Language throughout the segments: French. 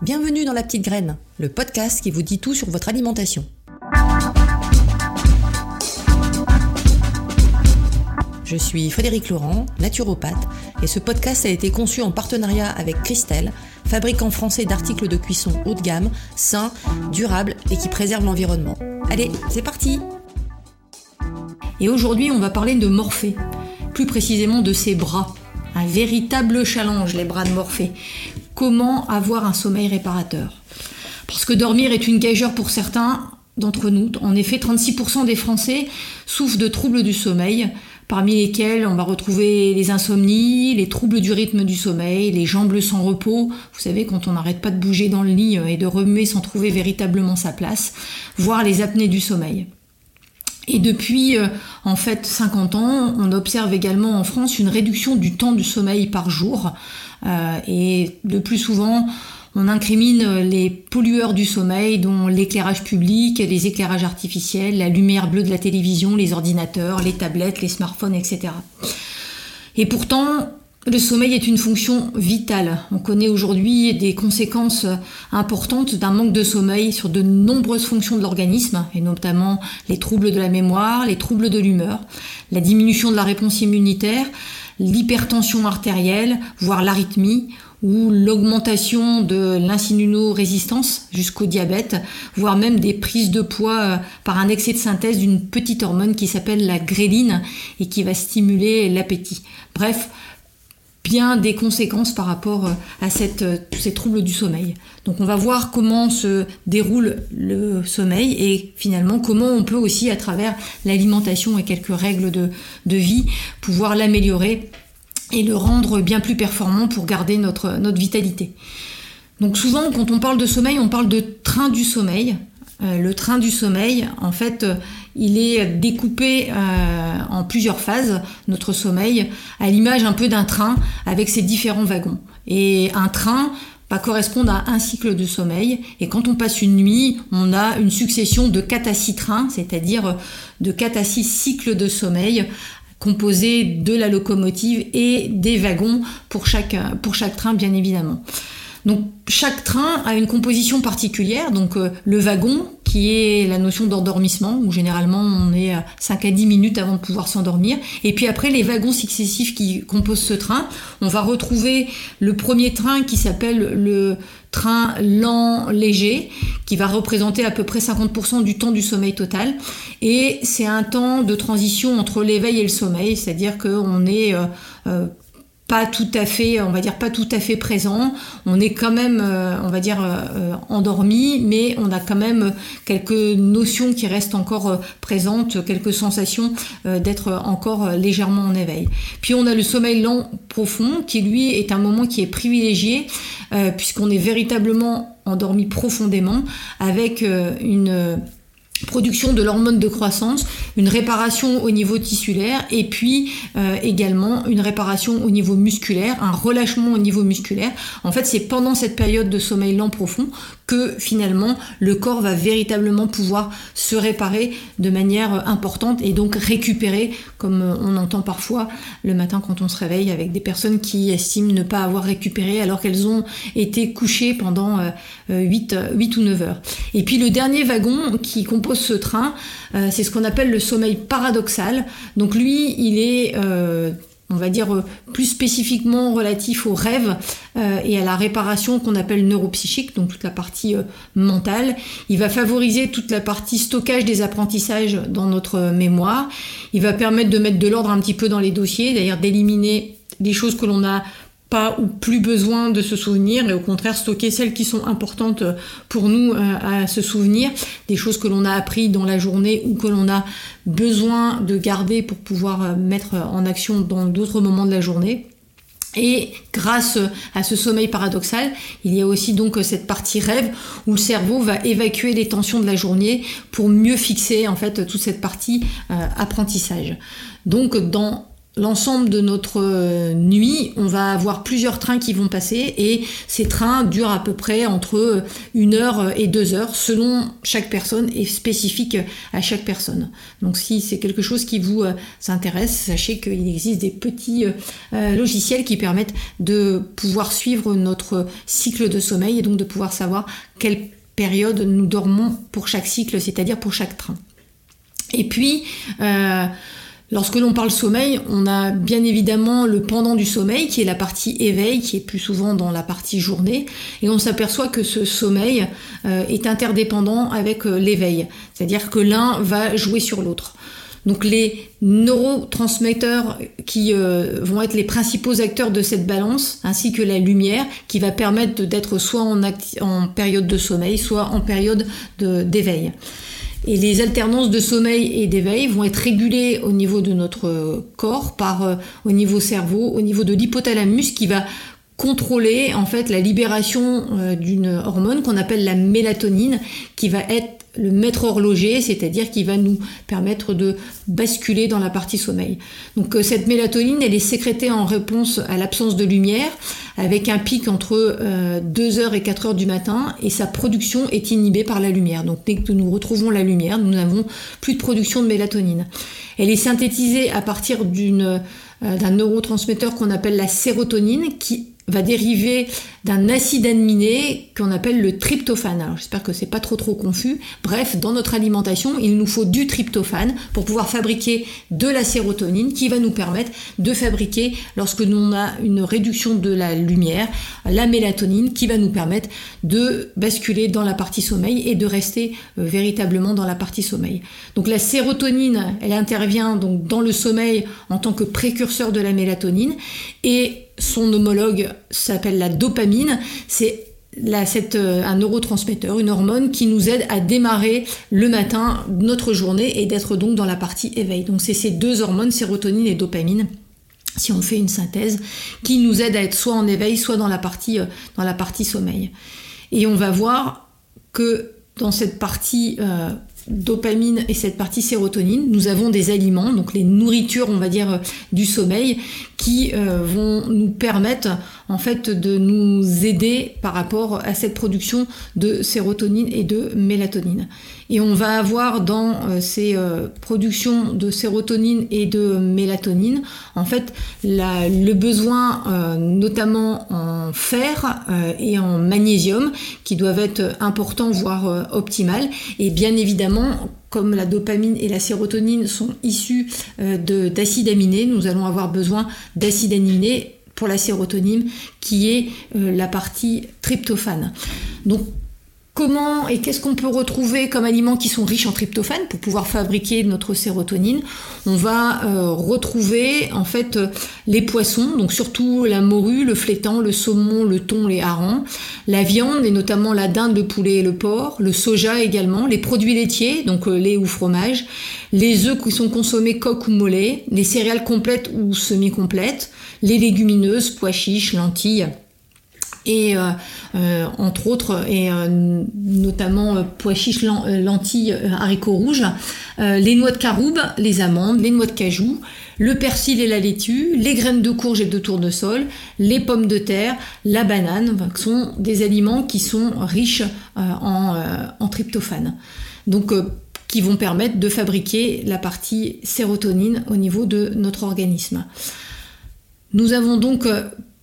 Bienvenue dans La Petite Graine, le podcast qui vous dit tout sur votre alimentation. Je suis Frédéric Laurent, naturopathe, et ce podcast a été conçu en partenariat avec Christelle, fabricant français d'articles de cuisson haut de gamme, sains, durables et qui préservent l'environnement. Allez, c'est parti Et aujourd'hui, on va parler de Morphée, plus précisément de ses bras. Un véritable challenge, les bras de Morphée comment avoir un sommeil réparateur. Parce que dormir est une gageure pour certains d'entre nous. En effet, 36% des Français souffrent de troubles du sommeil, parmi lesquels on va retrouver les insomnies, les troubles du rythme du sommeil, les jambes sans repos, vous savez, quand on n'arrête pas de bouger dans le lit et de remuer sans trouver véritablement sa place, voire les apnées du sommeil. Et depuis euh, en fait 50 ans, on observe également en France une réduction du temps du sommeil par jour. Euh, et de plus souvent, on incrimine les pollueurs du sommeil, dont l'éclairage public, les éclairages artificiels, la lumière bleue de la télévision, les ordinateurs, les tablettes, les smartphones, etc. Et pourtant, le sommeil est une fonction vitale. On connaît aujourd'hui des conséquences importantes d'un manque de sommeil sur de nombreuses fonctions de l'organisme, et notamment les troubles de la mémoire, les troubles de l'humeur, la diminution de la réponse immunitaire, l'hypertension artérielle, voire l'arythmie, ou l'augmentation de l'insulinorésistance jusqu'au diabète, voire même des prises de poids euh, par un excès de synthèse d'une petite hormone qui s'appelle la gréline et qui va stimuler l'appétit. Bref, bien des conséquences par rapport euh, à euh, ces troubles du sommeil. Donc on va voir comment se déroule le sommeil et finalement comment on peut aussi à travers l'alimentation et quelques règles de, de vie pouvoir l'améliorer et le rendre bien plus performant pour garder notre, notre vitalité. Donc souvent quand on parle de sommeil, on parle de train du sommeil. Euh, le train du sommeil, en fait, il est découpé euh, en plusieurs phases, notre sommeil, à l'image un peu d'un train avec ses différents wagons. Et un train va correspondre à un cycle de sommeil. Et quand on passe une nuit, on a une succession de 4 à 6 trains, c'est-à-dire de 4 à 6 cycles de sommeil composés de la locomotive et des wagons pour chaque, pour chaque train, bien évidemment. Donc chaque train a une composition particulière. Donc euh, le wagon, qui est la notion d'endormissement, où généralement on est à 5 à 10 minutes avant de pouvoir s'endormir. Et puis après, les wagons successifs qui composent ce train, on va retrouver le premier train qui s'appelle le train lent léger, qui va représenter à peu près 50% du temps du sommeil total. Et c'est un temps de transition entre l'éveil et le sommeil, c'est-à-dire qu'on est... Euh, euh, pas tout à fait, on va dire pas tout à fait présent. On est quand même, euh, on va dire, euh, endormi, mais on a quand même quelques notions qui restent encore euh, présentes, quelques sensations d'être encore légèrement en éveil. Puis on a le sommeil lent profond, qui lui est un moment qui est privilégié, puisqu'on est véritablement endormi profondément, avec une production de l'hormone de croissance, une réparation au niveau tissulaire et puis euh, également une réparation au niveau musculaire, un relâchement au niveau musculaire. En fait, c'est pendant cette période de sommeil lent profond que finalement le corps va véritablement pouvoir se réparer de manière importante et donc récupérer, comme on entend parfois le matin quand on se réveille avec des personnes qui estiment ne pas avoir récupéré alors qu'elles ont été couchées pendant 8, euh, 8 ou 9 heures. Et puis le dernier wagon qui ce train, euh, c'est ce qu'on appelle le sommeil paradoxal. Donc lui, il est euh, on va dire euh, plus spécifiquement relatif au rêve et à la réparation qu'on appelle neuropsychique, donc toute la partie mentale. Il va favoriser toute la partie stockage des apprentissages dans notre mémoire. Il va permettre de mettre de l'ordre un petit peu dans les dossiers, d'ailleurs d'éliminer des choses que l'on a pas ou plus besoin de se souvenir et au contraire stocker celles qui sont importantes pour nous euh, à se souvenir, des choses que l'on a appris dans la journée ou que l'on a besoin de garder pour pouvoir euh, mettre en action dans d'autres moments de la journée. Et grâce à ce sommeil paradoxal, il y a aussi donc cette partie rêve où le cerveau va évacuer les tensions de la journée pour mieux fixer en fait toute cette partie euh, apprentissage. Donc dans l'ensemble de notre euh, nuit, on va avoir plusieurs trains qui vont passer et ces trains durent à peu près entre une heure et deux heures selon chaque personne et spécifique à chaque personne. Donc si c'est quelque chose qui vous euh, intéresse, sachez qu'il existe des petits euh, logiciels qui permettent de pouvoir suivre notre cycle de sommeil et donc de pouvoir savoir quelle période nous dormons pour chaque cycle, c'est-à-dire pour chaque train. Et puis, Lorsque l'on parle sommeil, on a bien évidemment le pendant du sommeil, qui est la partie éveil, qui est plus souvent dans la partie journée, et on s'aperçoit que ce sommeil euh, est interdépendant avec euh, l'éveil, c'est-à-dire que l'un va jouer sur l'autre. Donc les neurotransmetteurs qui euh, vont être les principaux acteurs de cette balance, ainsi que la lumière, qui va permettre d'être soit en, en, période de sommeil, soit en période d'éveil. Et les alternances de sommeil et d'éveil vont être régulées au niveau de notre corps, par, euh, au niveau cerveau, au niveau de l'hypothalamus qui va contrôler en fait la libération euh, d'une hormone qu'on appelle la mélatonine qui va être le maître horloger, c'est-à-dire qui va nous permettre de basculer dans la partie sommeil. Donc euh, cette mélatonine, elle est sécrétée en réponse à l'absence de lumière, avec un pic entre 2h euh, et 4h du matin, et sa production est inhibée par la lumière. Donc dès que nous retrouvons la lumière, nous n'avons plus de production de mélatonine. Elle est synthétisée à partir euh, d'un neurotransmetteur qu'on appelle la sérotonine qui va dériver d'un acide aminé qu'on appelle le tryptophane. Alors j'espère que c'est pas trop trop confus. Bref, dans notre alimentation, il nous faut du tryptophane pour pouvoir fabriquer de la sérotonine qui va nous permettre de fabriquer, lorsque l'on a une réduction de la lumière, la mélatonine qui va nous permettre de basculer dans la partie sommeil et de rester euh, véritablement dans la partie sommeil. Donc la sérotonine, elle intervient donc dans le sommeil en tant que précurseur de la mélatonine et son homologue s'appelle la dopamine. C'est euh, un neurotransmetteur, une hormone qui nous aide à démarrer le matin notre journée et d'être donc dans la partie éveil. Donc c'est ces deux hormones, sérotonine et dopamine, si on fait une synthèse, qui nous aident à être soit en éveil, soit dans la partie, euh, dans la partie sommeil. Et on va voir que dans cette partie euh, dopamine et cette partie sérotonine, nous avons des aliments, donc les nourritures, on va dire, du sommeil, euh, vont nous permettre en fait de nous aider par rapport à cette production de sérotonine et de mélatonine. Et on va avoir dans euh, ces euh, productions de sérotonine et de mélatonine, en fait, le besoin notamment en fer et en magnésium qui doivent être importants, voire optimales. Et bien évidemment, comme la dopamine et la sérotonine sont issus d'acides aminés, nous allons avoir besoin d'acides aminés pour la sérotonine qui est euh, la partie tryptophane. Donc comment et qu'est-ce qu'on peut retrouver comme aliments qui sont riches en tryptophane pour pouvoir fabriquer notre sérotonine. On va euh, retrouver en fait euh, les poissons, donc surtout la morue, le flétan, le saumon, le thon, les harengs, la viande et notamment la dinde, le poulet et le porc, le soja également, les produits laitiers, donc lait ou fromage, les œufs qui sont consommés coq ou mollet, les céréales complètes ou semi-complètes, les légumineuses, pois chiches, lentilles et euh, euh, entre autres, et euh, notamment pois chiches, lentilles, haricots rouges, les noix de caroube, les amandes, les noix de cajou, le persil et la laitue, les graines de courge et de tournesol, les pommes de terre, la banane, sont des aliments qui sont riches en, en, tryptophane. Donc, qui vont permettre de fabriquer la partie sérotonine au niveau de notre organisme. Nous avons donc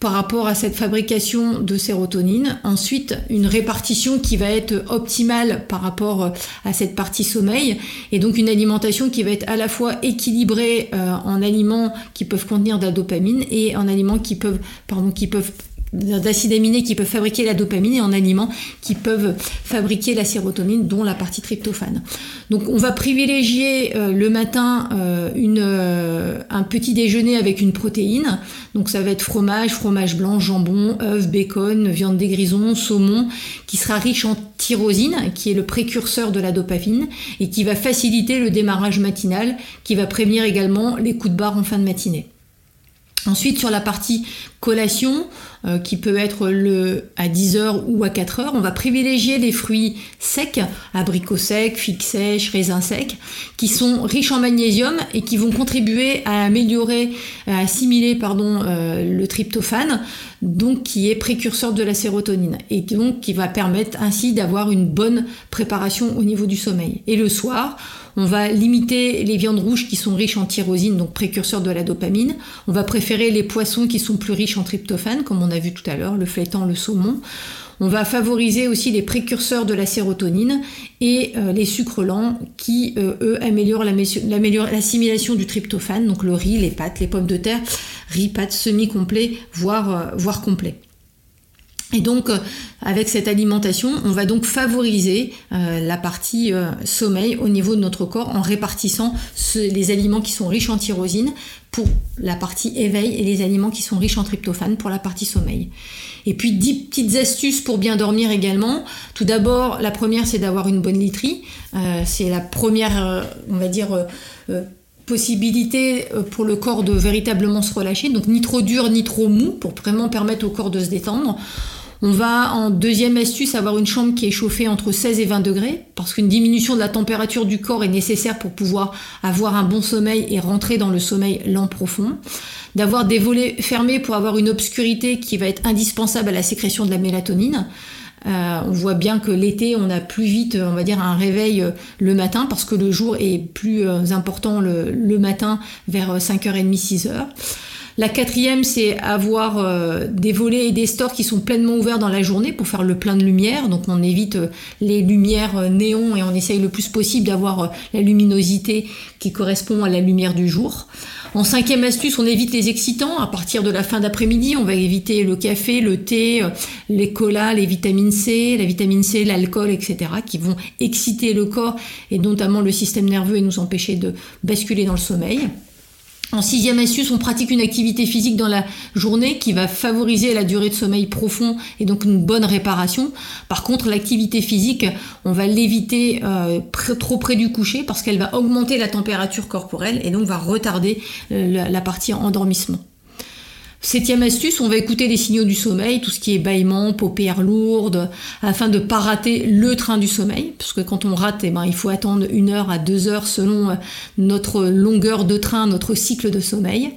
par rapport à cette fabrication de sérotonine. Ensuite, une répartition qui va être optimale par rapport euh, à cette partie sommeil et donc une alimentation qui va être à la fois équilibrée euh, en aliments qui peuvent contenir de la dopamine et en aliments qui peuvent, pardon, qui peuvent d'acides aminés qui peuvent fabriquer la dopamine et en aliments qui peuvent fabriquer la sérotonine, dont la partie tryptophane. Donc on va privilégier euh, le matin euh, une, euh, un petit déjeuner avec une protéine. Donc ça va être fromage, fromage blanc, jambon, œufs, bacon, viande des grisons, saumon, qui sera riche en tyrosine, qui est le précurseur de la dopamine, et qui va faciliter le démarrage matinal, qui va prévenir également les coups de barre en fin de matinée. Ensuite, sur la partie collation, euh, qui peut être le, à 10h ou à 4h, on va privilégier les fruits secs, abricots secs, figues sèches, raisins secs, qui sont riches en magnésium et qui vont contribuer à améliorer, à assimiler pardon, euh, le tryptophane, donc qui est précurseur de la sérotonine, et donc qui va permettre ainsi d'avoir une bonne préparation au niveau du sommeil. Et le soir, on va limiter les viandes rouges qui sont riches en tyrosine, donc précurseurs de la dopamine. On va préférer les poissons qui sont plus riches en tryptophane, comme on a vu tout à l'heure, le flétan, le saumon. On va favoriser aussi les précurseurs de la sérotonine et euh, les sucres lents qui, euh, eux, améliorent l'assimilation du tryptophane, donc le riz, les pâtes, les pommes de terre, riz, pâtes semi-complet, voire, euh, voire complet. Et donc, euh, avec cette alimentation, on va donc favoriser euh, la partie euh, sommeil au niveau de notre corps en répartissant les aliments qui sont riches en tyrosine pour la partie éveil et les aliments qui sont riches en tryptophane pour la partie sommeil. Et puis, dix petites astuces pour bien dormir également. Tout d'abord, la première, c'est d'avoir une bonne literie. c'est la première, on va dire, possibilité pour le corps de véritablement se relâcher, donc ni trop dur ni trop mou pour vraiment permettre au corps de se détendre. On va en deuxième astuce avoir une chambre qui est chauffée entre 16 et 20 degrés parce qu'une diminution de la température du corps est nécessaire pour pouvoir avoir un bon sommeil et rentrer dans le sommeil lent profond. D'avoir des volets fermés pour avoir une obscurité qui va être indispensable à la sécrétion de la mélatonine. Euh, on voit bien que l'été, on a plus vite, on va dire, un réveil euh, le matin parce que le jour est plus euh, important le, matin vers 5h30, 6h. La quatrième, c'est avoir des volets et des stores qui sont pleinement ouverts dans la journée pour faire le plein de lumière. Donc on évite les lumières néons et on essaye le plus possible d'avoir la luminosité qui correspond à la lumière du jour. En cinquième astuce, on évite les excitants. À partir de la fin d'après-midi, on va éviter le café, le thé, les colas, les vitamines C, la vitamine C, l'alcool, etc., qui vont exciter le corps et notamment le système nerveux et nous empêcher de basculer dans le sommeil. En sixième astuce, on pratique une activité physique dans la journée qui va favoriser la durée de sommeil profond et donc une bonne réparation. Par contre, l'activité physique, on va l'éviter euh, trop près du coucher parce qu'elle va augmenter la température corporelle et donc va retarder euh, la partie endormissement. Septième astuce, on va écouter les signaux du sommeil, tout ce qui est bâillement, paupières lourdes, afin de ne pas rater le train du sommeil, parce que quand on rate, eh ben, il faut attendre une heure à deux heures selon euh, notre longueur de train, notre cycle de sommeil.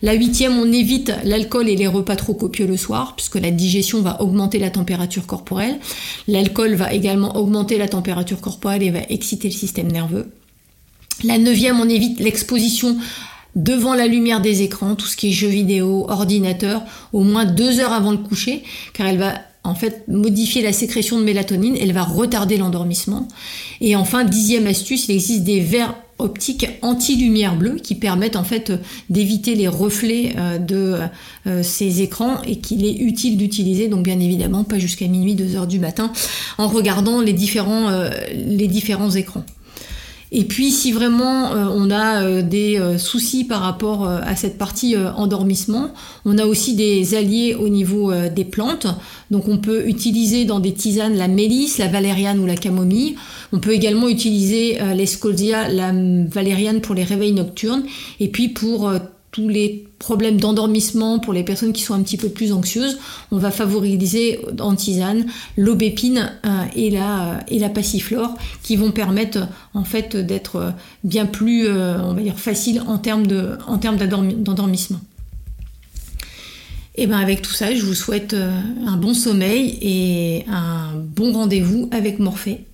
La huitième, on évite l'alcool et les repas trop copieux le soir, puisque la digestion va augmenter la température corporelle. L'alcool va également augmenter la température corporelle et va exciter le système nerveux. La neuvième, on évite l'exposition devant la lumière des écrans, tout ce qui est jeux vidéo, ordinateur, au moins deux heures avant le coucher, car elle va en fait modifier la sécrétion de mélatonine, elle va retarder l'endormissement. Et enfin, dixième astuce, il existe des verres optiques anti-lumière bleue qui permettent en fait d'éviter les reflets euh, de euh, ces écrans et qu'il est utile d'utiliser donc bien évidemment pas jusqu'à minuit 2 heures du matin en regardant les différents, euh, les différents écrans. Et puis si vraiment euh, on a euh, des euh, soucis par rapport à cette partie endormissement, on a aussi des alliés au niveau des plantes. Donc on peut utiliser dans des tisanes la mélisse, la valériane ou la camomille. On peut également utiliser l'escolzia, la valériane pour les réveils nocturnes. Et puis pour tous les problèmes d'endormissement pour les personnes qui sont un petit peu plus anxieuses, on va favoriser en tisane l'aubépine euh, et, la, et la passiflore qui vont permettre en fait d'être bien plus euh, on va dire facile en termes de en termes d'endormissement. Et bien avec tout ça, je vous souhaite euh, un bon sommeil et un bon rendez-vous avec Morphée.